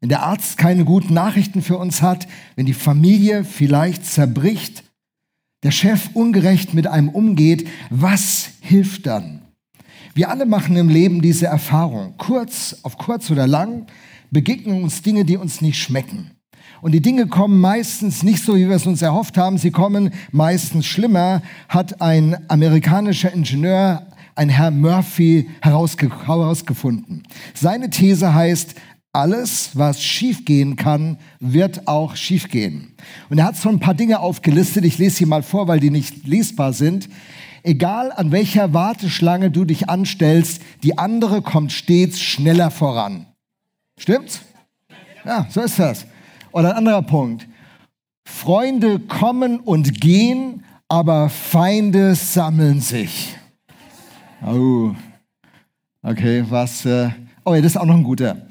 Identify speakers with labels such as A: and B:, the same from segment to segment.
A: wenn der Arzt keine guten Nachrichten für uns hat, wenn die Familie vielleicht zerbricht, der Chef ungerecht mit einem umgeht, was hilft dann? Wir alle machen im Leben diese Erfahrung. Kurz, auf kurz oder lang begegnen uns Dinge, die uns nicht schmecken. Und die Dinge kommen meistens nicht so, wie wir es uns erhofft haben. Sie kommen meistens schlimmer, hat ein amerikanischer Ingenieur, ein Herr Murphy, herausgefunden. Seine These heißt, alles, was schiefgehen kann, wird auch schiefgehen. Und er hat so ein paar Dinge aufgelistet. Ich lese sie mal vor, weil die nicht lesbar sind. Egal an welcher Warteschlange du dich anstellst, die andere kommt stets schneller voran. Stimmt's? Ja, so ist das. Oder ein anderer Punkt. Freunde kommen und gehen, aber Feinde sammeln sich. Oh, okay, was? Äh oh, ja, das ist auch noch ein guter.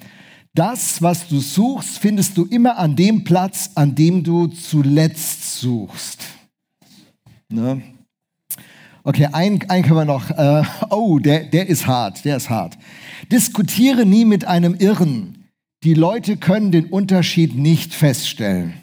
A: Das, was du suchst, findest du immer an dem Platz, an dem du zuletzt suchst. Ne? Okay, einen, einen können wir noch. Äh, oh, der, der ist hart, der ist hart. Diskutiere nie mit einem Irren. Die Leute können den Unterschied nicht feststellen.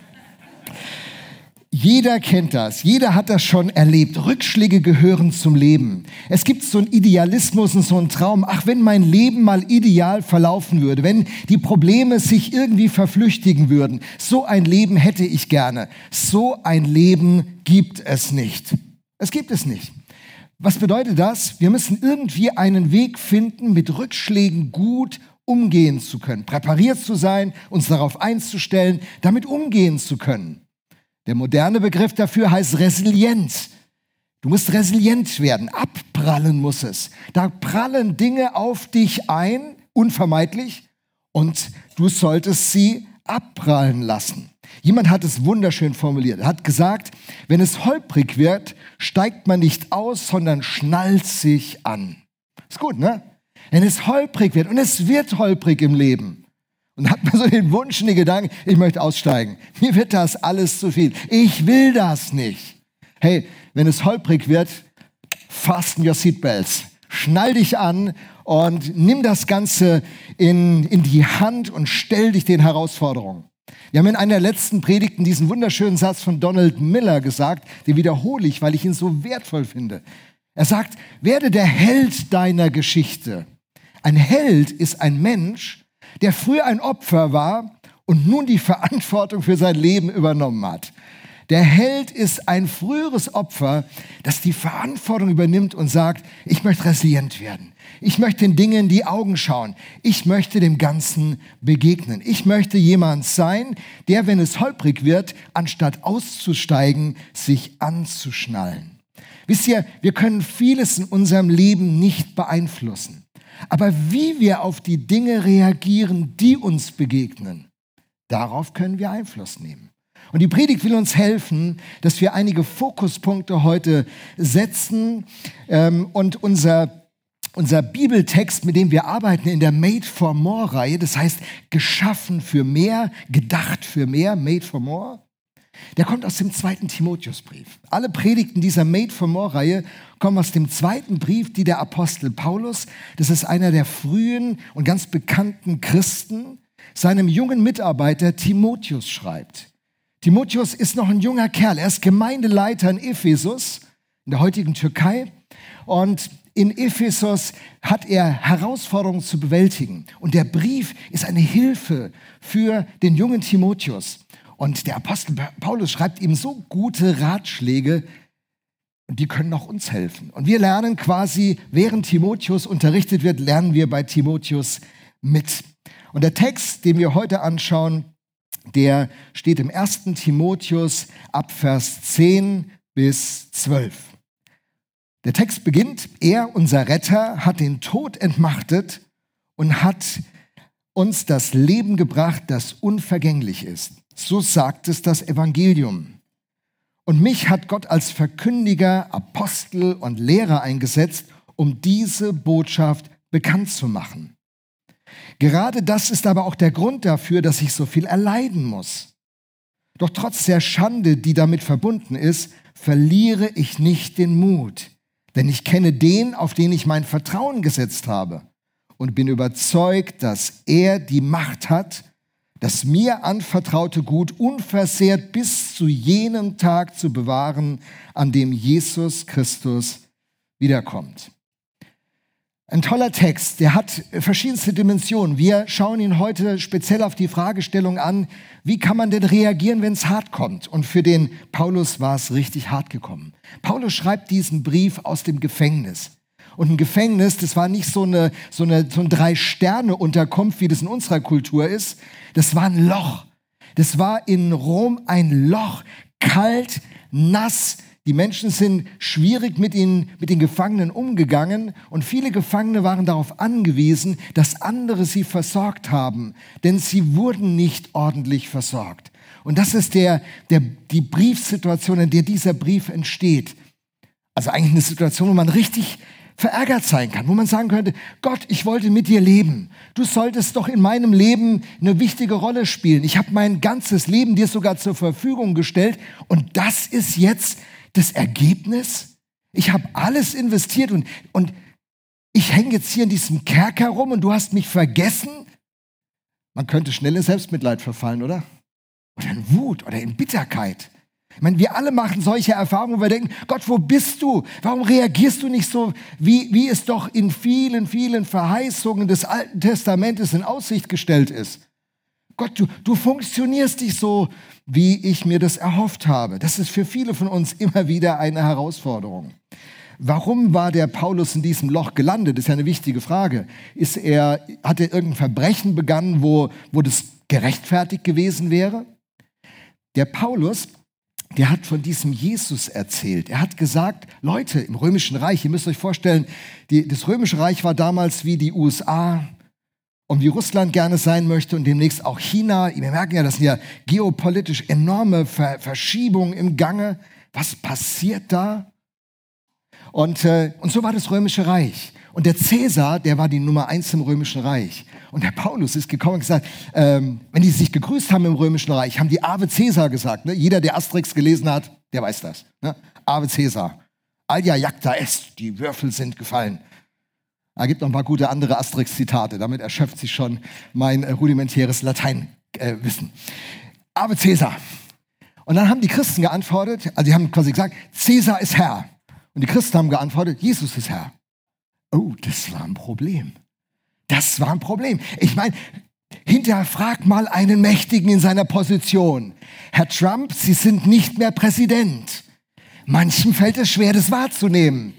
A: Jeder kennt das, jeder hat das schon erlebt. Rückschläge gehören zum Leben. Es gibt so einen Idealismus und so einen Traum. Ach, wenn mein Leben mal ideal verlaufen würde, wenn die Probleme sich irgendwie verflüchtigen würden. So ein Leben hätte ich gerne. So ein Leben gibt es nicht. Es gibt es nicht. Was bedeutet das? Wir müssen irgendwie einen Weg finden, mit Rückschlägen gut umgehen zu können, präpariert zu sein, uns darauf einzustellen, damit umgehen zu können. Der moderne Begriff dafür heißt Resilienz. Du musst resilient werden, abprallen muss es. Da prallen Dinge auf dich ein, unvermeidlich, und du solltest sie abprallen lassen. Jemand hat es wunderschön formuliert. Er hat gesagt, wenn es holprig wird, steigt man nicht aus, sondern schnallt sich an. Ist gut, ne? Wenn es holprig wird, und es wird holprig im Leben, und hat mir so den Wunsch und den Gedanken, ich möchte aussteigen. Mir wird das alles zu viel. Ich will das nicht. Hey, wenn es holprig wird, fasten your seatbelts. Schnall dich an und nimm das Ganze in, in die Hand und stell dich den Herausforderungen. Wir haben in einer der letzten Predigten diesen wunderschönen Satz von Donald Miller gesagt, den wiederhole ich, weil ich ihn so wertvoll finde. Er sagt, werde der Held deiner Geschichte. Ein Held ist ein Mensch, der früher ein Opfer war und nun die Verantwortung für sein Leben übernommen hat. Der Held ist ein früheres Opfer, das die Verantwortung übernimmt und sagt, ich möchte resilient werden. Ich möchte den Dingen in die Augen schauen. Ich möchte dem Ganzen begegnen. Ich möchte jemand sein, der, wenn es holprig wird, anstatt auszusteigen, sich anzuschnallen. Wisst ihr, wir können vieles in unserem Leben nicht beeinflussen. Aber wie wir auf die Dinge reagieren, die uns begegnen, darauf können wir Einfluss nehmen. Und die Predigt will uns helfen, dass wir einige Fokuspunkte heute setzen ähm, und unser unser Bibeltext, mit dem wir arbeiten in der Made for More Reihe, das heißt geschaffen für mehr, gedacht für mehr, Made for More, der kommt aus dem zweiten Timotheusbrief. Alle Predigten dieser Made for More Reihe kommen aus dem zweiten Brief, die der Apostel Paulus, das ist einer der frühen und ganz bekannten Christen, seinem jungen Mitarbeiter Timotheus schreibt. Timotheus ist noch ein junger Kerl. Er ist Gemeindeleiter in Ephesus, in der heutigen Türkei. Und in Ephesus hat er Herausforderungen zu bewältigen. Und der Brief ist eine Hilfe für den jungen Timotheus. Und der Apostel Paulus schreibt ihm so gute Ratschläge, die können auch uns helfen. Und wir lernen quasi, während Timotheus unterrichtet wird, lernen wir bei Timotheus mit. Und der Text, den wir heute anschauen, der steht im 1. Timotheus ab Vers 10 bis 12. Der Text beginnt, er, unser Retter, hat den Tod entmachtet und hat uns das Leben gebracht, das unvergänglich ist. So sagt es das Evangelium. Und mich hat Gott als Verkündiger, Apostel und Lehrer eingesetzt, um diese Botschaft bekannt zu machen. Gerade das ist aber auch der Grund dafür, dass ich so viel erleiden muss. Doch trotz der Schande, die damit verbunden ist, verliere ich nicht den Mut, denn ich kenne den, auf den ich mein Vertrauen gesetzt habe und bin überzeugt, dass er die Macht hat, das mir anvertraute Gut unversehrt bis zu jenem Tag zu bewahren, an dem Jesus Christus wiederkommt. Ein toller Text, der hat verschiedenste Dimensionen. Wir schauen ihn heute speziell auf die Fragestellung an, wie kann man denn reagieren, wenn es hart kommt? Und für den Paulus war es richtig hart gekommen. Paulus schreibt diesen Brief aus dem Gefängnis. Und ein Gefängnis, das war nicht so, eine, so, eine, so ein Drei-Sterne-Unterkunft, wie das in unserer Kultur ist. Das war ein Loch. Das war in Rom ein Loch, kalt, nass, die Menschen sind schwierig mit, ihnen, mit den Gefangenen umgegangen und viele Gefangene waren darauf angewiesen, dass andere sie versorgt haben, denn sie wurden nicht ordentlich versorgt. Und das ist der, der, die Briefsituation, in der dieser Brief entsteht. Also eigentlich eine Situation, wo man richtig verärgert sein kann, wo man sagen könnte, Gott, ich wollte mit dir leben. Du solltest doch in meinem Leben eine wichtige Rolle spielen. Ich habe mein ganzes Leben dir sogar zur Verfügung gestellt und das ist jetzt das Ergebnis? Ich habe alles investiert und, und ich hänge jetzt hier in diesem Kerker rum und du hast mich vergessen? Man könnte schnell in Selbstmitleid verfallen, oder? Oder in Wut oder in Bitterkeit. Ich meine, wir alle machen solche Erfahrungen, wo wir denken, Gott, wo bist du? Warum reagierst du nicht so, wie, wie es doch in vielen, vielen Verheißungen des Alten Testamentes in Aussicht gestellt ist? Gott, du, du funktionierst nicht so, wie ich mir das erhofft habe. Das ist für viele von uns immer wieder eine Herausforderung. Warum war der Paulus in diesem Loch gelandet? Das ist ja eine wichtige Frage. Ist er, hat er irgendein Verbrechen begangen, wo, wo das gerechtfertigt gewesen wäre? Der Paulus, der hat von diesem Jesus erzählt. Er hat gesagt, Leute im Römischen Reich, ihr müsst euch vorstellen, die, das Römische Reich war damals wie die USA, und wie Russland gerne sein möchte und demnächst auch China. Wir merken ja, das sind ja geopolitisch enorme Ver Verschiebungen im Gange. Was passiert da? Und, äh, und so war das Römische Reich. Und der Cäsar, der war die Nummer eins im Römischen Reich. Und der Paulus ist gekommen und gesagt, ähm, wenn die sich gegrüßt haben im Römischen Reich, haben die Ave Cäsar gesagt. Ne? Jeder, der Asterix gelesen hat, der weiß das. Ne? Ave Cäsar. Alia jacta est, die Würfel sind gefallen. Er gibt noch ein paar gute andere Asterix-Zitate. Damit erschöpft sich schon mein äh, rudimentäres Lateinwissen. Äh, Aber Cäsar. Und dann haben die Christen geantwortet, also die haben quasi gesagt, Cäsar ist Herr. Und die Christen haben geantwortet, Jesus ist Herr. Oh, das war ein Problem. Das war ein Problem. Ich meine, hinterfrag mal einen Mächtigen in seiner Position. Herr Trump, Sie sind nicht mehr Präsident. Manchen fällt es schwer, das wahrzunehmen.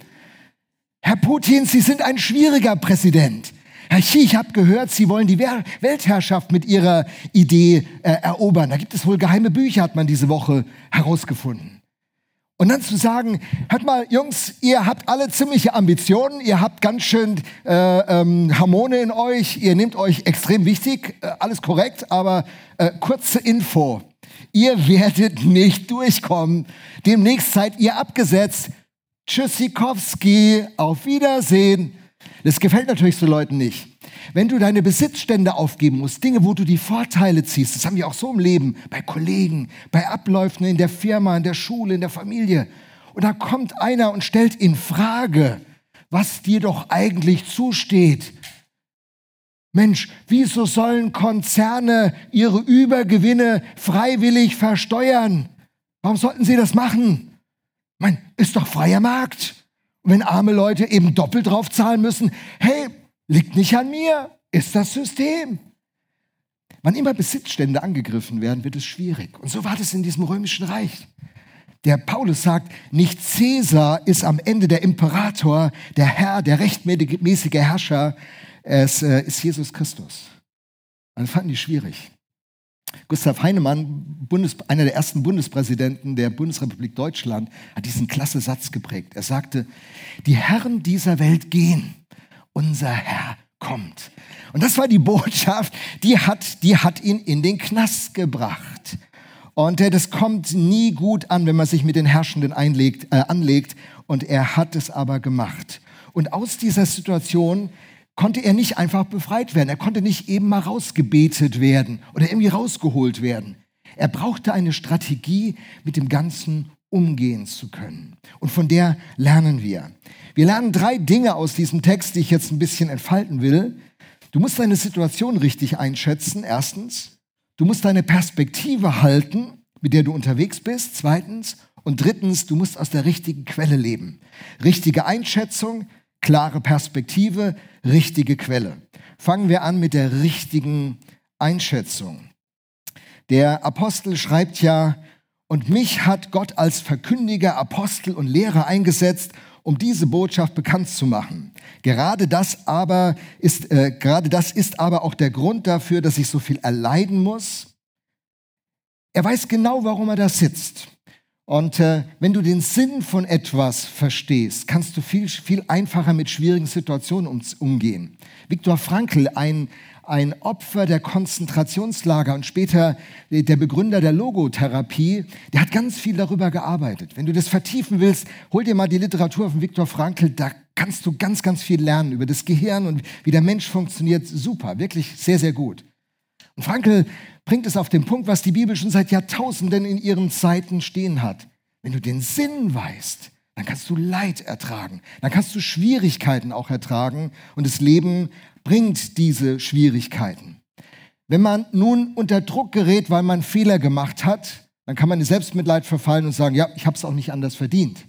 A: Herr Putin, Sie sind ein schwieriger Präsident. Herr Xi, ich habe gehört, Sie wollen die Weltherrschaft mit Ihrer Idee äh, erobern. Da gibt es wohl geheime Bücher, hat man diese Woche herausgefunden. Und dann zu sagen, hört mal, Jungs, ihr habt alle ziemliche Ambitionen, ihr habt ganz schön äh, ähm, Harmone in euch, ihr nehmt euch extrem wichtig, äh, alles korrekt, aber äh, kurze Info. Ihr werdet nicht durchkommen. Demnächst seid ihr abgesetzt. Tschüssikowski, auf Wiedersehen. Das gefällt natürlich so Leuten nicht. Wenn du deine Besitzstände aufgeben musst, Dinge, wo du die Vorteile ziehst, das haben wir auch so im Leben, bei Kollegen, bei Abläufen in der Firma, in der Schule, in der Familie. Und da kommt einer und stellt in Frage, was dir doch eigentlich zusteht. Mensch, wieso sollen Konzerne ihre Übergewinne freiwillig versteuern? Warum sollten sie das machen? Mein, ist doch freier Markt. Und wenn arme Leute eben doppelt drauf zahlen müssen, hey, liegt nicht an mir, ist das System. Wann immer Besitzstände angegriffen werden, wird es schwierig. Und so war das in diesem römischen Reich. Der Paulus sagt, nicht Cäsar ist am Ende der Imperator, der Herr, der rechtmäßige Herrscher, es äh, ist Jesus Christus. Und das fanden die schwierig. Gustav Heinemann, Bundes, einer der ersten Bundespräsidenten der Bundesrepublik Deutschland, hat diesen klasse Satz geprägt. Er sagte, die Herren dieser Welt gehen, unser Herr kommt. Und das war die Botschaft, die hat, die hat ihn in den Knast gebracht. Und äh, das kommt nie gut an, wenn man sich mit den Herrschenden einlegt, äh, anlegt. Und er hat es aber gemacht. Und aus dieser Situation konnte er nicht einfach befreit werden. Er konnte nicht eben mal rausgebetet werden oder irgendwie rausgeholt werden. Er brauchte eine Strategie, mit dem Ganzen umgehen zu können. Und von der lernen wir. Wir lernen drei Dinge aus diesem Text, die ich jetzt ein bisschen entfalten will. Du musst deine Situation richtig einschätzen, erstens. du musst deine Perspektive halten, mit der du unterwegs bist. Zweitens. Und drittens, du musst aus der richtigen Quelle leben. Richtige Einschätzung, klare Perspektive, richtige Quelle. Fangen wir an mit der richtigen Einschätzung. Der Apostel schreibt ja, und mich hat Gott als Verkündiger, Apostel und Lehrer eingesetzt, um diese Botschaft bekannt zu machen. Gerade das aber ist, äh, gerade das ist aber auch der Grund dafür, dass ich so viel erleiden muss. Er weiß genau, warum er da sitzt. Und äh, wenn du den Sinn von etwas verstehst, kannst du viel, viel einfacher mit schwierigen Situationen um, umgehen. Viktor Frankl, ein, ein Opfer der Konzentrationslager und später der Begründer der Logotherapie, der hat ganz viel darüber gearbeitet. Wenn du das vertiefen willst, hol dir mal die Literatur von Viktor Frankl, da kannst du ganz, ganz viel lernen über das Gehirn und wie der Mensch funktioniert. Super, wirklich sehr, sehr gut. Und Frankl bringt es auf den Punkt, was die Bibel schon seit Jahrtausenden in ihren Zeiten stehen hat. Wenn du den Sinn weißt, dann kannst du Leid ertragen, dann kannst du Schwierigkeiten auch ertragen und das Leben bringt diese Schwierigkeiten. Wenn man nun unter Druck gerät, weil man Fehler gemacht hat, dann kann man in Selbstmitleid verfallen und sagen, ja, ich habe es auch nicht anders verdient.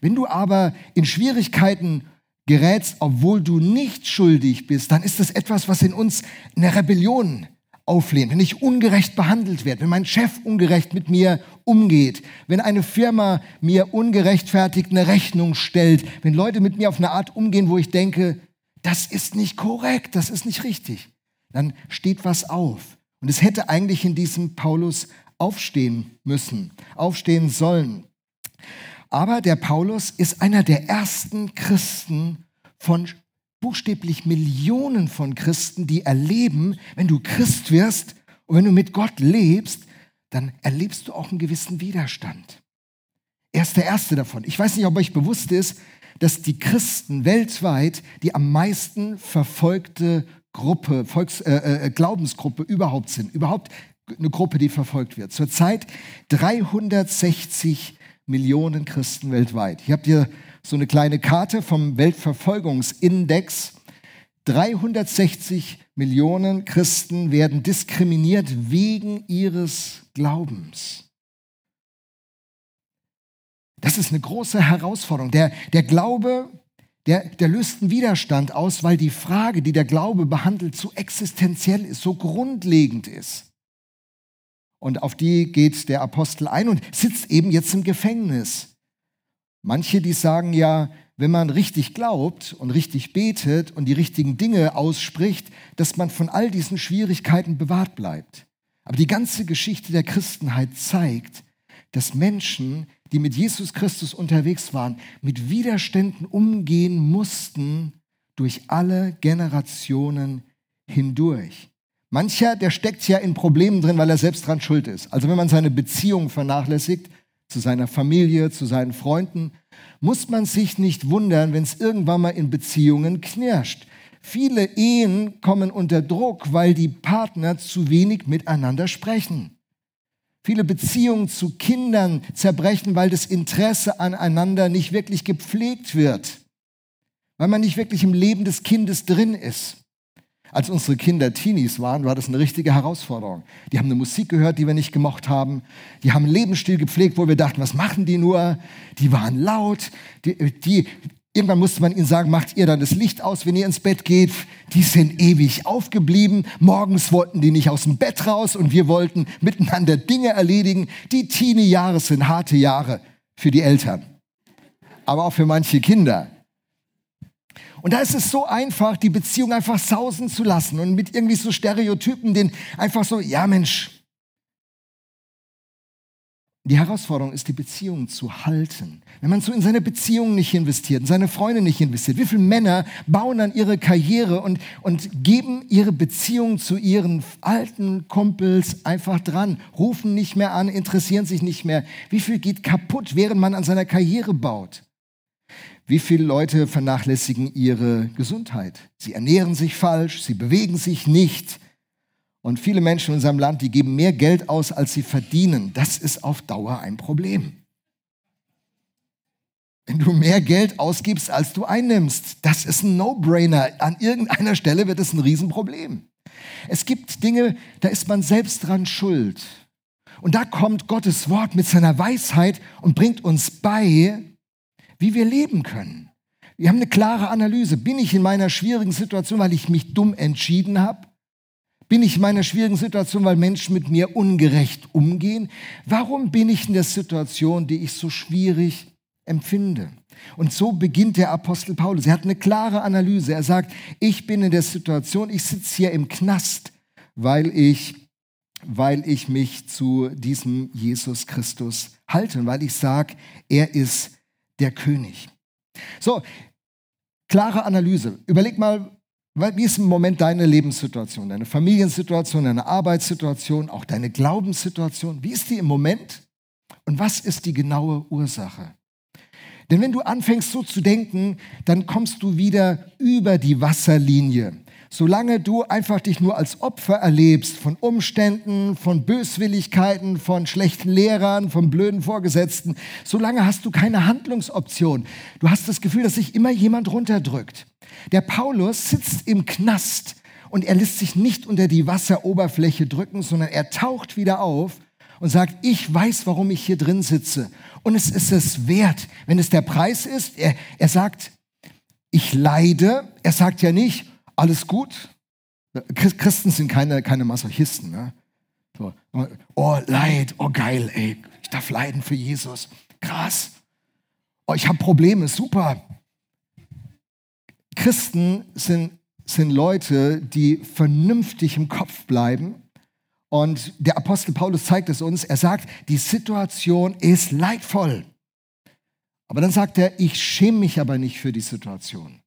A: Wenn du aber in Schwierigkeiten gerätst, obwohl du nicht schuldig bist, dann ist das etwas, was in uns eine Rebellion auflehnt, wenn ich ungerecht behandelt werde, wenn mein Chef ungerecht mit mir umgeht, wenn eine Firma mir ungerechtfertigt eine Rechnung stellt, wenn Leute mit mir auf eine Art umgehen, wo ich denke, das ist nicht korrekt, das ist nicht richtig, dann steht was auf. Und es hätte eigentlich in diesem Paulus aufstehen müssen, aufstehen sollen. Aber der Paulus ist einer der ersten Christen von buchstäblich Millionen von Christen, die erleben, wenn du Christ wirst und wenn du mit Gott lebst, dann erlebst du auch einen gewissen Widerstand. Er ist der erste davon. Ich weiß nicht, ob euch bewusst ist, dass die Christen weltweit die am meisten verfolgte Gruppe, Volks, äh, äh, Glaubensgruppe überhaupt sind. Überhaupt eine Gruppe, die verfolgt wird. Zurzeit 360 Millionen Christen weltweit. Ich habe dir so eine kleine Karte vom Weltverfolgungsindex. 360 Millionen Christen werden diskriminiert wegen ihres Glaubens. Das ist eine große Herausforderung. Der, der Glaube, der, der löst einen Widerstand aus, weil die Frage, die der Glaube behandelt, so existenziell ist, so grundlegend ist. Und auf die geht der Apostel ein und sitzt eben jetzt im Gefängnis. Manche, die sagen ja, wenn man richtig glaubt und richtig betet und die richtigen Dinge ausspricht, dass man von all diesen Schwierigkeiten bewahrt bleibt. Aber die ganze Geschichte der Christenheit zeigt, dass Menschen, die mit Jesus Christus unterwegs waren, mit Widerständen umgehen mussten durch alle Generationen hindurch. Mancher, der steckt ja in Problemen drin, weil er selbst dran schuld ist. Also wenn man seine Beziehung vernachlässigt, zu seiner Familie, zu seinen Freunden, muss man sich nicht wundern, wenn es irgendwann mal in Beziehungen knirscht. Viele Ehen kommen unter Druck, weil die Partner zu wenig miteinander sprechen. Viele Beziehungen zu Kindern zerbrechen, weil das Interesse aneinander nicht wirklich gepflegt wird, weil man nicht wirklich im Leben des Kindes drin ist. Als unsere Kinder Teenies waren, war das eine richtige Herausforderung. Die haben eine Musik gehört, die wir nicht gemocht haben. Die haben einen Lebensstil gepflegt, wo wir dachten, was machen die nur? Die waren laut. Die, die, Irgendwann musste man ihnen sagen, macht ihr dann das Licht aus, wenn ihr ins Bett geht. Die sind ewig aufgeblieben. Morgens wollten die nicht aus dem Bett raus und wir wollten miteinander Dinge erledigen. Die Teenie-Jahre sind harte Jahre für die Eltern, aber auch für manche Kinder. Und da ist es so einfach, die Beziehung einfach sausen zu lassen und mit irgendwie so Stereotypen, den einfach so, ja Mensch, die Herausforderung ist, die Beziehung zu halten. Wenn man so in seine Beziehung nicht investiert, in seine Freunde nicht investiert, wie viele Männer bauen dann ihre Karriere und, und geben ihre Beziehung zu ihren alten Kumpels einfach dran, rufen nicht mehr an, interessieren sich nicht mehr. Wie viel geht kaputt, während man an seiner Karriere baut? Wie viele Leute vernachlässigen ihre Gesundheit? Sie ernähren sich falsch, sie bewegen sich nicht und viele Menschen in unserem Land, die geben mehr Geld aus, als sie verdienen. Das ist auf Dauer ein Problem. Wenn du mehr Geld ausgibst, als du einnimmst, das ist ein No-Brainer. An irgendeiner Stelle wird es ein Riesenproblem. Es gibt Dinge, da ist man selbst dran schuld. Und da kommt Gottes Wort mit seiner Weisheit und bringt uns bei, wie wir leben können. Wir haben eine klare Analyse. Bin ich in meiner schwierigen Situation, weil ich mich dumm entschieden habe? Bin ich in meiner schwierigen Situation, weil Menschen mit mir ungerecht umgehen? Warum bin ich in der Situation, die ich so schwierig empfinde? Und so beginnt der Apostel Paulus. Er hat eine klare Analyse. Er sagt, ich bin in der Situation, ich sitze hier im Knast, weil ich, weil ich mich zu diesem Jesus Christus halte weil ich sage, er ist der König. So, klare Analyse. Überleg mal, wie ist im Moment deine Lebenssituation, deine Familiensituation, deine Arbeitssituation, auch deine Glaubenssituation? Wie ist die im Moment? Und was ist die genaue Ursache? Denn wenn du anfängst so zu denken, dann kommst du wieder über die Wasserlinie. Solange du einfach dich nur als Opfer erlebst von Umständen, von Böswilligkeiten, von schlechten Lehrern, von blöden Vorgesetzten, solange hast du keine Handlungsoption. Du hast das Gefühl, dass sich immer jemand runterdrückt. Der Paulus sitzt im Knast und er lässt sich nicht unter die Wasseroberfläche drücken, sondern er taucht wieder auf und sagt, ich weiß, warum ich hier drin sitze. Und es ist es wert, wenn es der Preis ist. Er, er sagt, ich leide. Er sagt ja nicht, alles gut. Christen sind keine, keine Masochisten. Ne? So, oh, Leid, oh geil, ey, ich darf leiden für Jesus. Krass. Oh, ich habe Probleme, super. Christen sind, sind Leute, die vernünftig im Kopf bleiben. Und der Apostel Paulus zeigt es uns. Er sagt, die Situation ist leidvoll. Aber dann sagt er, ich schäme mich aber nicht für die Situation.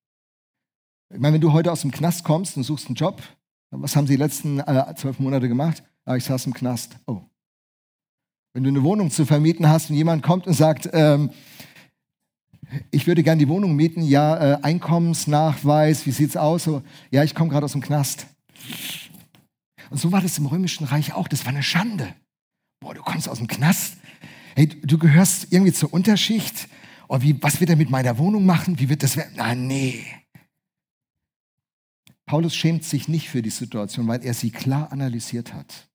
A: Ich meine, wenn du heute aus dem Knast kommst und suchst einen Job, was haben sie die letzten äh, zwölf Monate gemacht? Ah, ich saß im Knast. Oh. Wenn du eine Wohnung zu vermieten hast und jemand kommt und sagt, ähm, ich würde gerne die Wohnung mieten, ja, äh, Einkommensnachweis, wie sieht's aus? So, ja, ich komme gerade aus dem Knast. Und so war das im Römischen Reich auch. Das war eine Schande. Boah, du kommst aus dem Knast. Hey, du gehörst irgendwie zur Unterschicht. Oh, wie, was wird er mit meiner Wohnung machen? Wie wird das? Na, nee. Paulus schämt sich nicht für die Situation, weil er sie klar analysiert hat.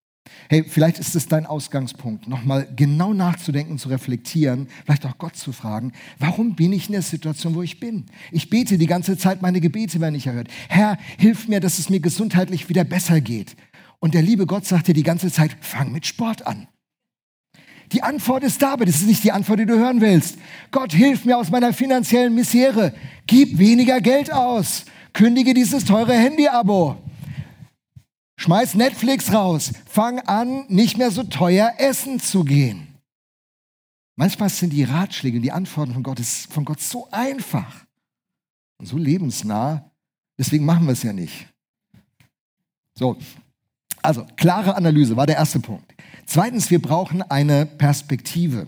A: Hey, vielleicht ist es dein Ausgangspunkt, nochmal genau nachzudenken, zu reflektieren, vielleicht auch Gott zu fragen, warum bin ich in der Situation, wo ich bin? Ich bete die ganze Zeit, meine Gebete werden nicht erhört. Herr, hilf mir, dass es mir gesundheitlich wieder besser geht. Und der liebe Gott sagt dir die ganze Zeit, fang mit Sport an. Die Antwort ist da, aber das ist nicht die Antwort, die du hören willst. Gott, hilf mir aus meiner finanziellen Misere. Gib weniger Geld aus. Kündige dieses teure Handy-Abo. Schmeiß Netflix raus. Fang an, nicht mehr so teuer essen zu gehen. Manchmal sind die Ratschläge und die Antworten von Gott, von Gott so einfach und so lebensnah. Deswegen machen wir es ja nicht. So, also klare Analyse war der erste Punkt. Zweitens, wir brauchen eine Perspektive.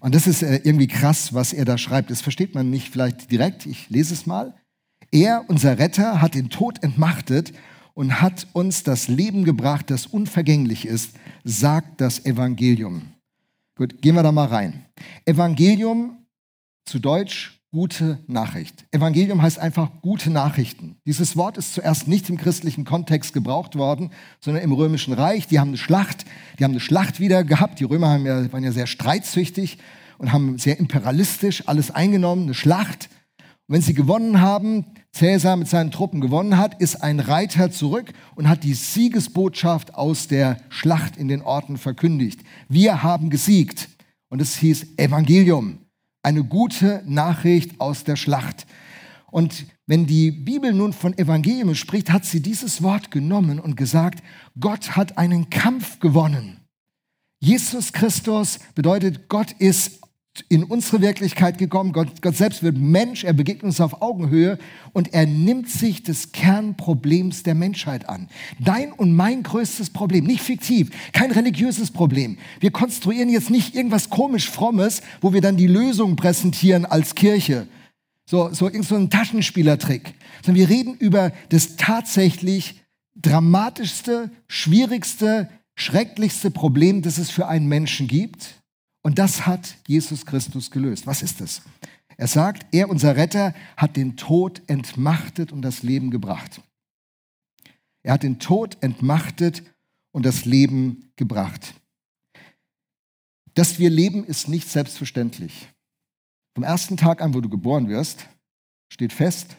A: Und das ist äh, irgendwie krass, was er da schreibt. Das versteht man nicht vielleicht direkt. Ich lese es mal. Er, unser Retter, hat den Tod entmachtet und hat uns das Leben gebracht, das unvergänglich ist, sagt das Evangelium. Gut, gehen wir da mal rein. Evangelium zu Deutsch gute Nachricht. Evangelium heißt einfach gute Nachrichten. Dieses Wort ist zuerst nicht im christlichen Kontext gebraucht worden, sondern im römischen Reich. Die haben eine Schlacht, die haben eine Schlacht wieder gehabt. Die Römer ja, waren ja sehr streitsüchtig und haben sehr imperialistisch alles eingenommen, eine Schlacht. Und wenn sie gewonnen haben, Cäsar mit seinen Truppen gewonnen hat, ist ein Reiter zurück und hat die Siegesbotschaft aus der Schlacht in den Orten verkündigt. Wir haben gesiegt. Und es hieß Evangelium, eine gute Nachricht aus der Schlacht. Und wenn die Bibel nun von Evangelium spricht, hat sie dieses Wort genommen und gesagt, Gott hat einen Kampf gewonnen. Jesus Christus bedeutet, Gott ist in unsere Wirklichkeit gekommen. Gott, Gott selbst wird Mensch, er begegnet uns auf Augenhöhe und er nimmt sich des Kernproblems der Menschheit an. Dein und mein größtes Problem, nicht fiktiv, kein religiöses Problem. Wir konstruieren jetzt nicht irgendwas komisch Frommes, wo wir dann die Lösung präsentieren als Kirche. So, so, so ein Taschenspielertrick. Sondern wir reden über das tatsächlich dramatischste, schwierigste, schrecklichste Problem, das es für einen Menschen gibt und das hat Jesus Christus gelöst. Was ist das? Er sagt, er, unser Retter, hat den Tod entmachtet und das Leben gebracht. Er hat den Tod entmachtet und das Leben gebracht. Dass wir leben, ist nicht selbstverständlich. Vom ersten Tag an, wo du geboren wirst, steht fest,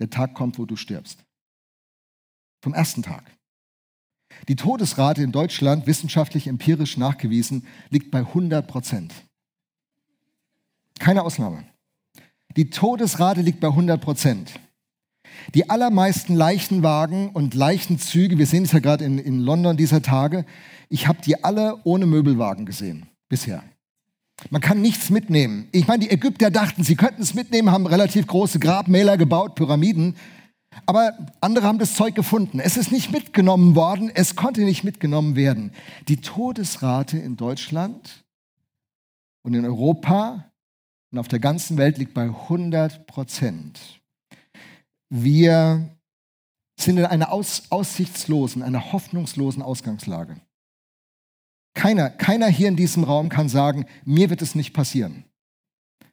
A: der Tag kommt, wo du stirbst. Vom ersten Tag. Die Todesrate in Deutschland, wissenschaftlich empirisch nachgewiesen, liegt bei 100 Prozent. Keine Ausnahme. Die Todesrate liegt bei 100 Prozent. Die allermeisten Leichenwagen und Leichenzüge, wir sehen es ja gerade in, in London dieser Tage, ich habe die alle ohne Möbelwagen gesehen bisher. Man kann nichts mitnehmen. Ich meine, die Ägypter dachten, sie könnten es mitnehmen, haben relativ große Grabmäler gebaut, Pyramiden. Aber andere haben das Zeug gefunden. Es ist nicht mitgenommen worden, es konnte nicht mitgenommen werden. Die Todesrate in Deutschland und in Europa und auf der ganzen Welt liegt bei 100 Prozent. Wir sind in einer aus, aussichtslosen, einer hoffnungslosen Ausgangslage. Keiner, keiner hier in diesem Raum kann sagen, mir wird es nicht passieren.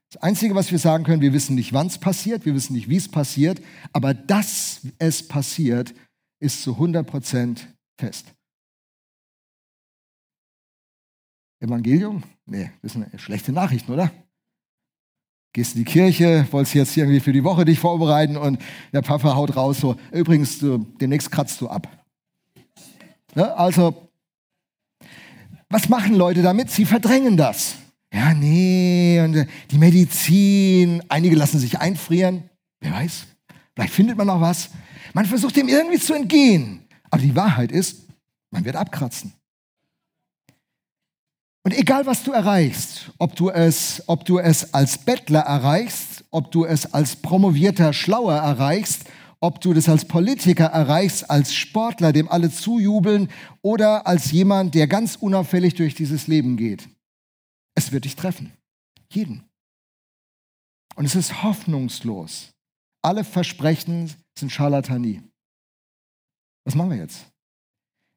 A: Das Einzige, was wir sagen können, wir wissen nicht, wann es passiert, wir wissen nicht, wie es passiert, aber dass es passiert, ist zu 100 Prozent fest. Evangelium? Nee, das sind schlechte Nachrichten, oder? Gehst in die Kirche, wolltest jetzt irgendwie für die Woche dich vorbereiten und der Papa haut raus so, übrigens, du, demnächst kratzt du ab. Ja, also, was machen Leute damit? Sie verdrängen das. Ja, nee, und äh, die Medizin, einige lassen sich einfrieren. Wer weiß, vielleicht findet man noch was. Man versucht dem irgendwie zu entgehen. Aber die Wahrheit ist, man wird abkratzen. Und egal, was du erreichst, ob du es, ob du es als Bettler erreichst, ob du es als promovierter Schlauer erreichst, ob du das als Politiker erreichst, als Sportler, dem alle zujubeln, oder als jemand, der ganz unauffällig durch dieses Leben geht. Es wird dich treffen. Jeden. Und es ist hoffnungslos. Alle Versprechen sind Charlatanie. Was machen wir jetzt?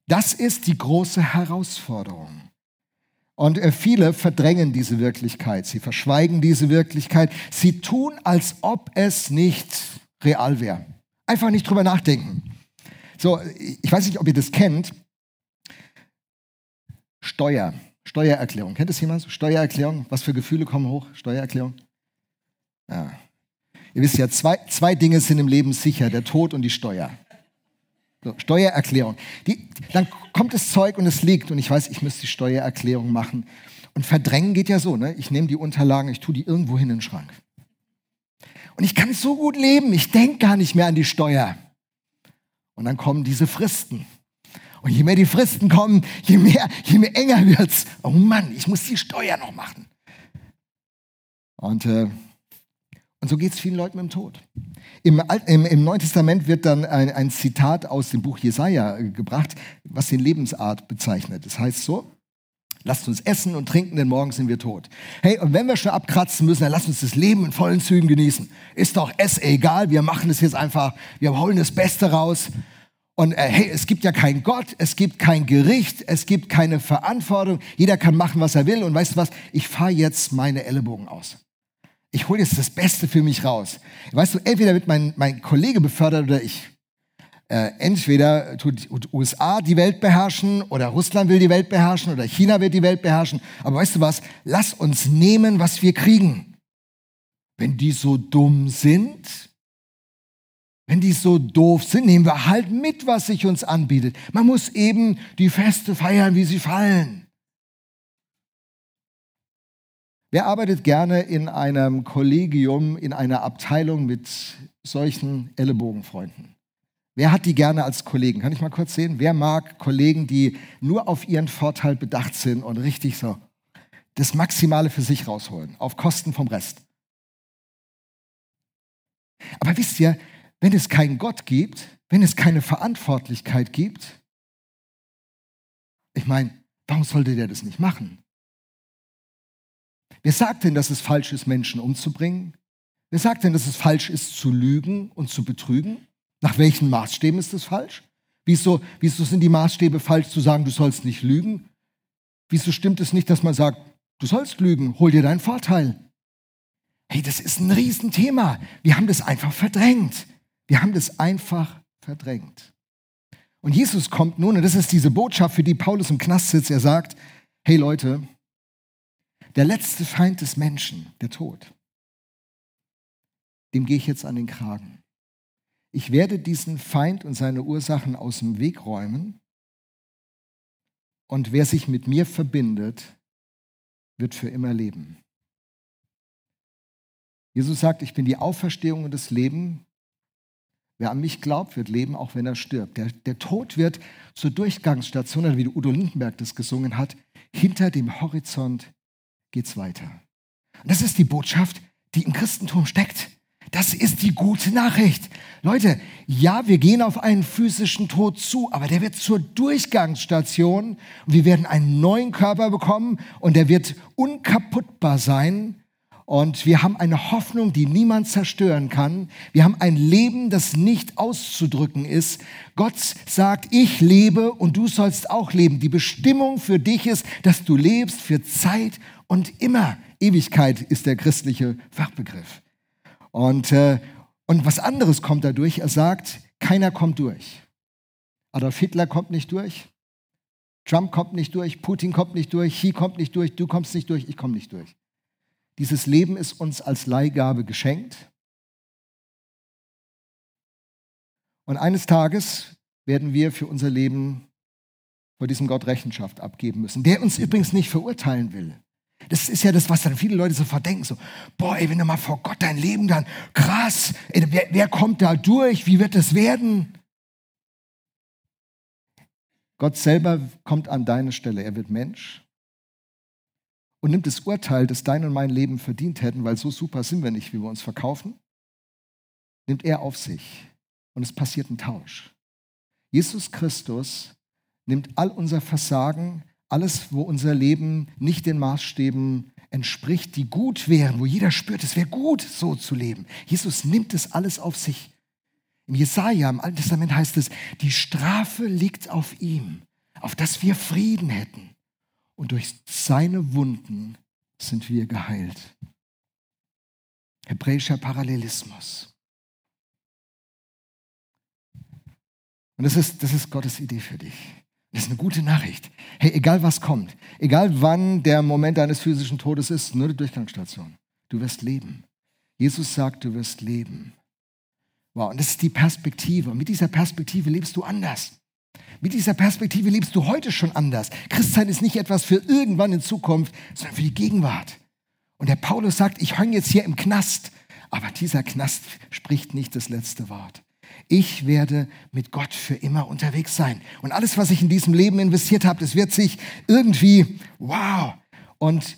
A: Das ist die große Herausforderung. Und äh, viele verdrängen diese Wirklichkeit, sie verschweigen diese Wirklichkeit, sie tun, als ob es nicht real wäre. Einfach nicht drüber nachdenken. So, ich weiß nicht, ob ihr das kennt. Steuer, Steuererklärung. Kennt das jemand? Steuererklärung, was für Gefühle kommen hoch? Steuererklärung? Ja. Ihr wisst ja, zwei, zwei Dinge sind im Leben sicher, der Tod und die Steuer. So, Steuererklärung. Die, dann kommt das Zeug und es liegt und ich weiß, ich müsste die Steuererklärung machen. Und verdrängen geht ja so, ne? Ich nehme die Unterlagen, ich tue die irgendwo hin in den Schrank. Und ich kann so gut leben, ich denke gar nicht mehr an die Steuer. Und dann kommen diese Fristen. Und je mehr die Fristen kommen, je mehr, je mehr enger wird's. Oh Mann, ich muss die Steuer noch machen. Und äh, und so geht es vielen Leuten mit dem Tod. Im, im, Im, Neuen Testament wird dann ein, ein, Zitat aus dem Buch Jesaja äh, gebracht, was den Lebensart bezeichnet. Das heißt so: Lasst uns essen und trinken, denn morgen sind wir tot. Hey, und wenn wir schon abkratzen müssen, dann lasst uns das Leben in vollen Zügen genießen. Ist doch es egal, wir machen es jetzt einfach, wir holen das Beste raus. Und äh, hey, es gibt ja keinen Gott, es gibt kein Gericht, es gibt keine Verantwortung. Jeder kann machen, was er will. Und weißt du was? Ich fahre jetzt meine Ellenbogen aus ich hole jetzt das Beste für mich raus. Weißt du, entweder wird mein, mein Kollege befördert oder ich. Äh, entweder tut die USA die Welt beherrschen oder Russland will die Welt beherrschen oder China wird die Welt beherrschen. Aber weißt du was? Lass uns nehmen, was wir kriegen. Wenn die so dumm sind, wenn die so doof sind, nehmen wir halt mit, was sich uns anbietet. Man muss eben die Feste feiern, wie sie fallen. Wer arbeitet gerne in einem Kollegium, in einer Abteilung mit solchen Ellenbogenfreunden? Wer hat die gerne als Kollegen? Kann ich mal kurz sehen? Wer mag Kollegen, die nur auf ihren Vorteil bedacht sind und richtig so das Maximale für sich rausholen, auf Kosten vom Rest? Aber wisst ihr, wenn es keinen Gott gibt, wenn es keine Verantwortlichkeit gibt, ich meine, warum sollte der das nicht machen? Wer sagt denn, dass es falsch ist, Menschen umzubringen? Wer sagt denn, dass es falsch ist, zu lügen und zu betrügen? Nach welchen Maßstäben ist es falsch? Wieso, wieso sind die Maßstäbe falsch zu sagen, du sollst nicht lügen? Wieso stimmt es nicht, dass man sagt, du sollst lügen, hol dir deinen Vorteil? Hey, das ist ein Riesenthema. Wir haben das einfach verdrängt. Wir haben das einfach verdrängt. Und Jesus kommt nun, und das ist diese Botschaft, für die Paulus im Knast sitzt. Er sagt, hey Leute, der letzte Feind des Menschen, der Tod, dem gehe ich jetzt an den Kragen. Ich werde diesen Feind und seine Ursachen aus dem Weg räumen. Und wer sich mit mir verbindet, wird für immer leben. Jesus sagt, ich bin die Auferstehung und das Leben. Wer an mich glaubt, wird leben, auch wenn er stirbt. Der, der Tod wird zur Durchgangsstation, oder wie Udo Lindenberg das gesungen hat, hinter dem Horizont geht es weiter. Und das ist die Botschaft, die im Christentum steckt. Das ist die gute Nachricht. Leute, ja, wir gehen auf einen physischen Tod zu, aber der wird zur Durchgangsstation und wir werden einen neuen Körper bekommen und der wird unkaputtbar sein und wir haben eine Hoffnung, die niemand zerstören kann. Wir haben ein Leben, das nicht auszudrücken ist. Gott sagt, ich lebe und du sollst auch leben. Die Bestimmung für dich ist, dass du lebst für Zeit und immer. Ewigkeit ist der christliche Fachbegriff. Und, äh, und was anderes kommt dadurch. Er sagt, keiner kommt durch. Adolf Hitler kommt nicht durch. Trump kommt nicht durch. Putin kommt nicht durch. Xi kommt nicht durch. Du kommst nicht durch. Ich komme nicht durch. Dieses Leben ist uns als Leihgabe geschenkt. Und eines Tages werden wir für unser Leben vor diesem Gott Rechenschaft abgeben müssen, der uns übrigens nicht verurteilen will. Das ist ja das, was dann viele Leute sofort denken, so, boah, ey, wenn du mal vor Gott dein Leben dann, krass, ey, wer, wer kommt da durch, wie wird das werden? Gott selber kommt an deine Stelle, er wird Mensch und nimmt das Urteil, das dein und mein Leben verdient hätten, weil so super sind wir nicht, wie wir uns verkaufen, nimmt er auf sich und es passiert ein Tausch. Jesus Christus nimmt all unser Versagen, alles, wo unser Leben nicht den Maßstäben entspricht, die gut wären, wo jeder spürt, es wäre gut, so zu leben. Jesus nimmt es alles auf sich. Im Jesaja, im Alten Testament heißt es, die Strafe liegt auf ihm, auf dass wir Frieden hätten und durch seine Wunden sind wir geheilt. Hebräischer Parallelismus. Und das ist, das ist Gottes Idee für dich. Das ist eine gute Nachricht. Hey, egal was kommt, egal wann der Moment deines physischen Todes ist, nur die Durchgangsstation. Du wirst leben. Jesus sagt, du wirst leben. Wow, und das ist die Perspektive. Und mit dieser Perspektive lebst du anders. Mit dieser Perspektive lebst du heute schon anders. Christsein ist nicht etwas für irgendwann in Zukunft, sondern für die Gegenwart. Und der Paulus sagt, ich hänge jetzt hier im Knast, aber dieser Knast spricht nicht das letzte Wort. Ich werde mit Gott für immer unterwegs sein. Und alles, was ich in diesem Leben investiert habe, das wird sich irgendwie, wow. Und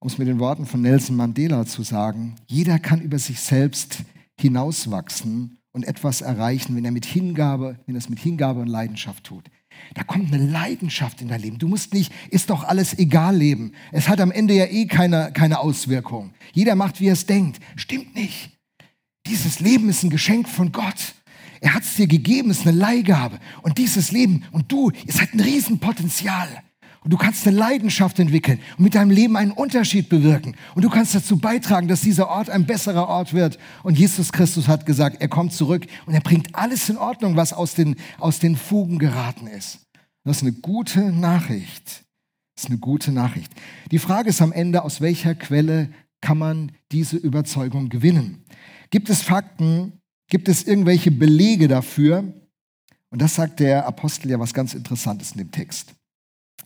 A: um es mit den Worten von Nelson Mandela zu sagen, jeder kann über sich selbst hinauswachsen und etwas erreichen, wenn er mit Hingabe, wenn er es mit Hingabe und Leidenschaft tut. Da kommt eine Leidenschaft in dein Leben. Du musst nicht, ist doch alles egal leben. Es hat am Ende ja eh keine, keine Auswirkung. Jeder macht, wie er es denkt. Stimmt nicht. Dieses Leben ist ein Geschenk von Gott. Er hat es dir gegeben, es ist eine Leihgabe. Und dieses Leben und du, es hat ein Riesenpotenzial. Und du kannst eine Leidenschaft entwickeln und mit deinem Leben einen Unterschied bewirken. Und du kannst dazu beitragen, dass dieser Ort ein besserer Ort wird. Und Jesus Christus hat gesagt, er kommt zurück und er bringt alles in Ordnung, was aus den, aus den Fugen geraten ist. Das ist eine gute Nachricht. Das ist eine gute Nachricht. Die Frage ist am Ende, aus welcher Quelle kann man diese Überzeugung gewinnen? Gibt es Fakten? Gibt es irgendwelche Belege dafür? Und das sagt der Apostel ja was ganz Interessantes in dem Text.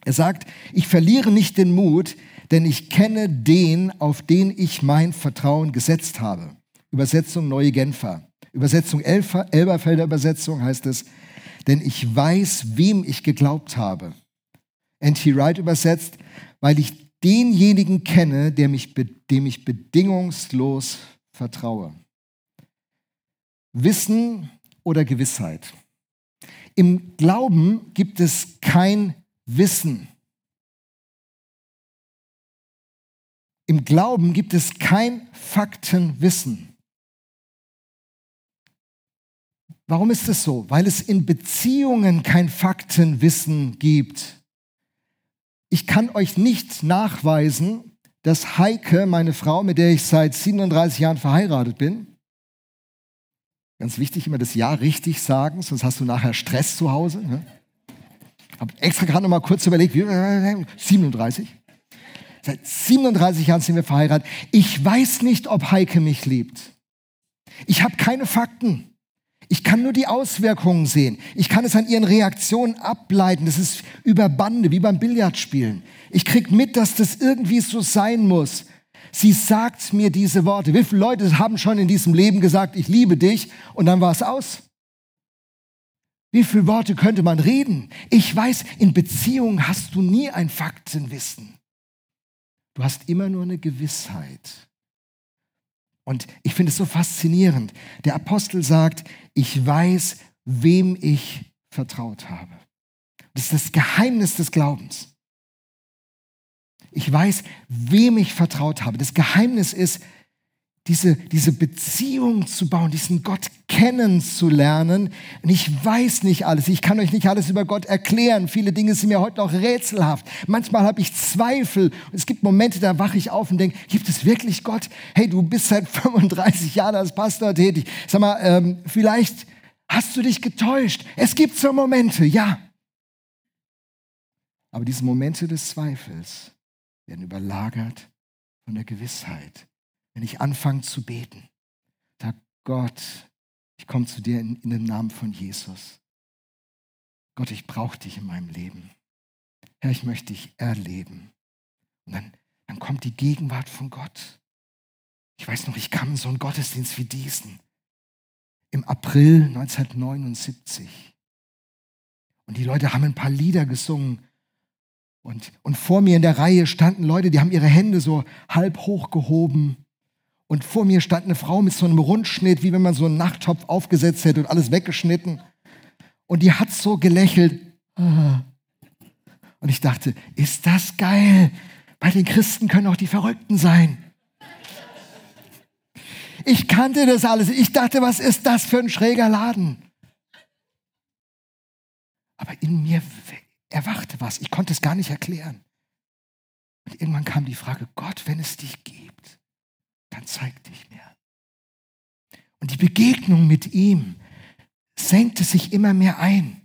A: Er sagt, ich verliere nicht den Mut, denn ich kenne den, auf den ich mein Vertrauen gesetzt habe. Übersetzung Neue Genfer. Übersetzung Elfer, Elberfelder Übersetzung heißt es, denn ich weiß, wem ich geglaubt habe. N.T. Wright übersetzt, weil ich denjenigen kenne, der mich, dem ich bedingungslos vertraue. Wissen oder Gewissheit. Im Glauben gibt es kein Wissen. Im Glauben gibt es kein Faktenwissen. Warum ist es so? Weil es in Beziehungen kein Faktenwissen gibt. Ich kann euch nicht nachweisen, dass Heike, meine Frau, mit der ich seit 37 Jahren verheiratet bin, Ganz wichtig, immer das Ja richtig sagen, sonst hast du nachher Stress zu Hause. Ne? Habe extra gerade noch mal kurz überlegt, wie, 37. Seit 37 Jahren sind wir verheiratet. Ich weiß nicht, ob Heike mich liebt. Ich habe keine Fakten. Ich kann nur die Auswirkungen sehen. Ich kann es an ihren Reaktionen ableiten. Das ist über Bande, wie beim Billardspielen. Ich krieg mit, dass das irgendwie so sein muss. Sie sagt mir diese Worte. Wie viele Leute haben schon in diesem Leben gesagt, ich liebe dich und dann war es aus? Wie viele Worte könnte man reden? Ich weiß, in Beziehungen hast du nie ein Faktenwissen. Du hast immer nur eine Gewissheit. Und ich finde es so faszinierend. Der Apostel sagt, ich weiß, wem ich vertraut habe. Das ist das Geheimnis des Glaubens. Ich weiß, wem ich vertraut habe. Das Geheimnis ist, diese, diese Beziehung zu bauen, diesen Gott kennenzulernen. Und ich weiß nicht alles, ich kann euch nicht alles über Gott erklären. Viele Dinge sind mir heute noch rätselhaft. Manchmal habe ich Zweifel. Es gibt Momente, da wache ich auf und denke, gibt es wirklich Gott? Hey, du bist seit 35 Jahren als Pastor tätig. Sag mal, ähm, vielleicht hast du dich getäuscht. Es gibt so Momente, ja. Aber diese Momente des Zweifels werden überlagert von der Gewissheit wenn ich anfange zu beten. Sag Gott, ich komme zu dir in, in dem Namen von Jesus. Gott, ich brauche dich in meinem Leben. Herr, ich möchte dich erleben. Und dann, dann kommt die Gegenwart von Gott. Ich weiß noch, ich kam in so einen Gottesdienst wie diesen im April 1979. Und die Leute haben ein paar Lieder gesungen. Und, und vor mir in der Reihe standen Leute, die haben ihre Hände so halb hochgehoben. Und vor mir stand eine Frau mit so einem Rundschnitt, wie wenn man so einen Nachttopf aufgesetzt hätte und alles weggeschnitten. Und die hat so gelächelt. Und ich dachte, ist das geil? Bei den Christen können auch die Verrückten sein. Ich kannte das alles. Ich dachte, was ist das für ein schräger Laden? Aber in mir erwachte was. Ich konnte es gar nicht erklären. Und irgendwann kam die Frage, Gott, wenn es dich gibt, dann zeig dich mir. Und die Begegnung mit ihm senkte sich immer mehr ein.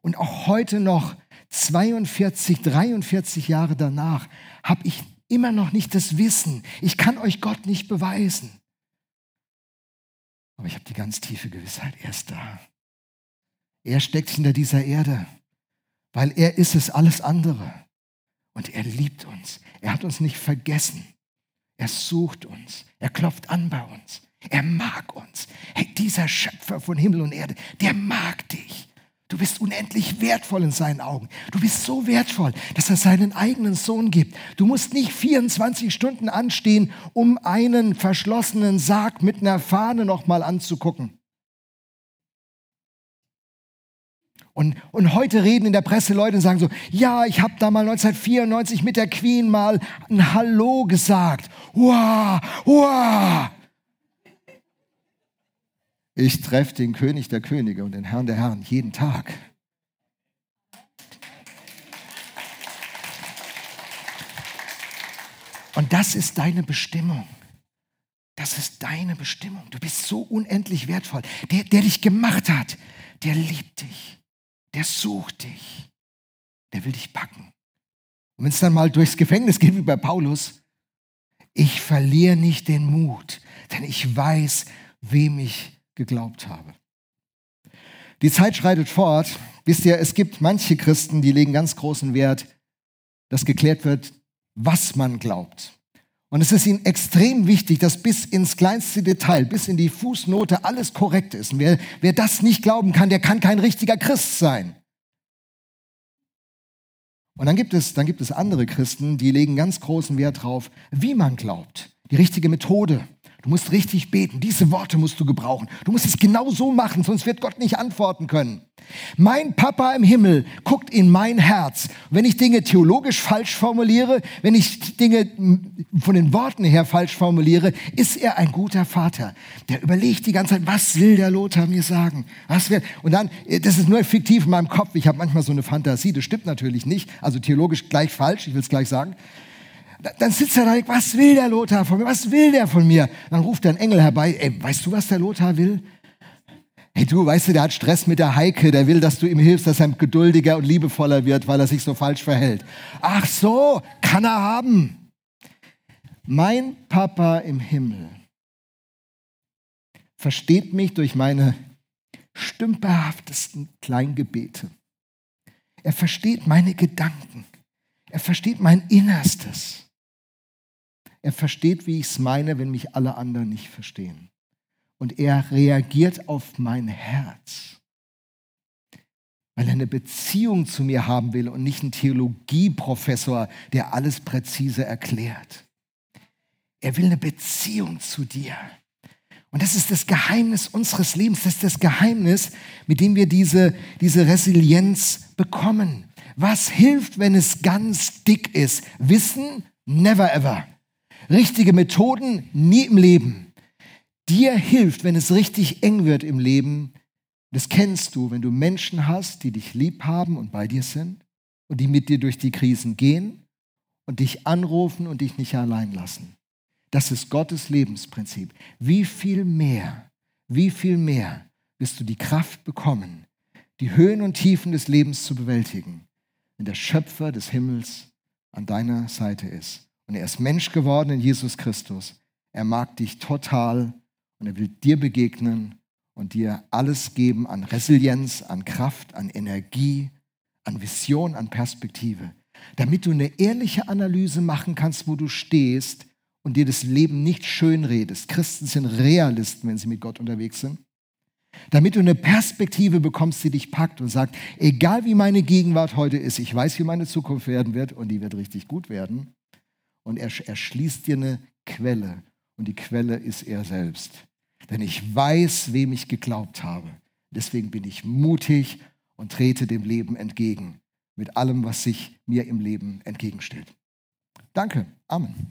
A: Und auch heute noch, 42, 43 Jahre danach, habe ich immer noch nicht das Wissen. Ich kann euch Gott nicht beweisen. Aber ich habe die ganz tiefe Gewissheit, er ist da. Er steckt hinter dieser Erde, weil er ist es alles andere. Und er liebt uns. Er hat uns nicht vergessen. Er sucht uns. Er klopft an bei uns. Er mag uns. Hey, dieser Schöpfer von Himmel und Erde, der mag dich. Du bist unendlich wertvoll in seinen Augen. Du bist so wertvoll, dass er seinen eigenen Sohn gibt. Du musst nicht 24 Stunden anstehen, um einen verschlossenen Sarg mit einer Fahne nochmal anzugucken. Und, und heute reden in der Presse Leute und sagen so, ja, ich habe da mal 1994 mit der Queen mal ein Hallo gesagt. Wow, wow. Ich treffe den König der Könige und den Herrn der Herren jeden Tag. Und das ist deine Bestimmung. Das ist deine Bestimmung. Du bist so unendlich wertvoll. Der, der dich gemacht hat, der liebt dich der sucht dich. Der will dich packen. Und wenn es dann mal durchs Gefängnis geht wie bei Paulus, ich verliere nicht den Mut, denn ich weiß, wem ich geglaubt habe. Die Zeit schreitet fort. Wisst ihr, es gibt manche Christen, die legen ganz großen Wert, dass geklärt wird, was man glaubt. Und es ist ihnen extrem wichtig, dass bis ins kleinste Detail, bis in die Fußnote alles korrekt ist. Und wer, wer das nicht glauben kann, der kann kein richtiger Christ sein. Und dann gibt es, dann gibt es andere Christen, die legen ganz großen Wert drauf, wie man glaubt. Die richtige Methode. Du musst richtig beten. Diese Worte musst du gebrauchen. Du musst es genau so machen, sonst wird Gott nicht antworten können. Mein Papa im Himmel guckt in mein Herz. Wenn ich Dinge theologisch falsch formuliere, wenn ich Dinge von den Worten her falsch formuliere, ist er ein guter Vater. Der überlegt die ganze Zeit, was will der Lothar mir sagen? Was wird? Und dann, das ist nur fiktiv in meinem Kopf. Ich habe manchmal so eine Fantasie. Das stimmt natürlich nicht. Also theologisch gleich falsch. Ich will es gleich sagen. Dann sitzt er da, was will der Lothar von mir? Was will der von mir? Dann ruft ein Engel herbei, ey, weißt du, was der Lothar will? hey du, weißt du, der hat Stress mit der Heike, der will, dass du ihm hilfst, dass er geduldiger und liebevoller wird, weil er sich so falsch verhält. Ach so, kann er haben. Mein Papa im Himmel versteht mich durch meine stümperhaftesten Kleingebete. Er versteht meine Gedanken. Er versteht mein Innerstes. Er versteht, wie ich es meine, wenn mich alle anderen nicht verstehen. Und er reagiert auf mein Herz, weil er eine Beziehung zu mir haben will und nicht ein Theologieprofessor, der alles präzise erklärt. Er will eine Beziehung zu dir. Und das ist das Geheimnis unseres Lebens. Das ist das Geheimnis, mit dem wir diese, diese Resilienz bekommen. Was hilft, wenn es ganz dick ist? Wissen? Never ever. Richtige Methoden? Nie im Leben. Dir hilft, wenn es richtig eng wird im Leben. Das kennst du, wenn du Menschen hast, die dich lieb haben und bei dir sind und die mit dir durch die Krisen gehen und dich anrufen und dich nicht allein lassen. Das ist Gottes Lebensprinzip. Wie viel mehr, wie viel mehr wirst du die Kraft bekommen, die Höhen und Tiefen des Lebens zu bewältigen, wenn der Schöpfer des Himmels an deiner Seite ist. Und er ist Mensch geworden in Jesus Christus. Er mag dich total und er will dir begegnen und dir alles geben an Resilienz, an Kraft, an Energie, an Vision, an Perspektive, damit du eine ehrliche Analyse machen kannst, wo du stehst und dir das Leben nicht schön redest. Christen sind Realisten, wenn sie mit Gott unterwegs sind. Damit du eine Perspektive bekommst, die dich packt und sagt, egal wie meine Gegenwart heute ist, ich weiß, wie meine Zukunft werden wird und die wird richtig gut werden. Und er erschließt dir eine Quelle und die Quelle ist er selbst. Denn ich weiß, wem ich geglaubt habe. Deswegen bin ich mutig und trete dem Leben entgegen mit allem, was sich mir im Leben entgegenstellt. Danke. Amen.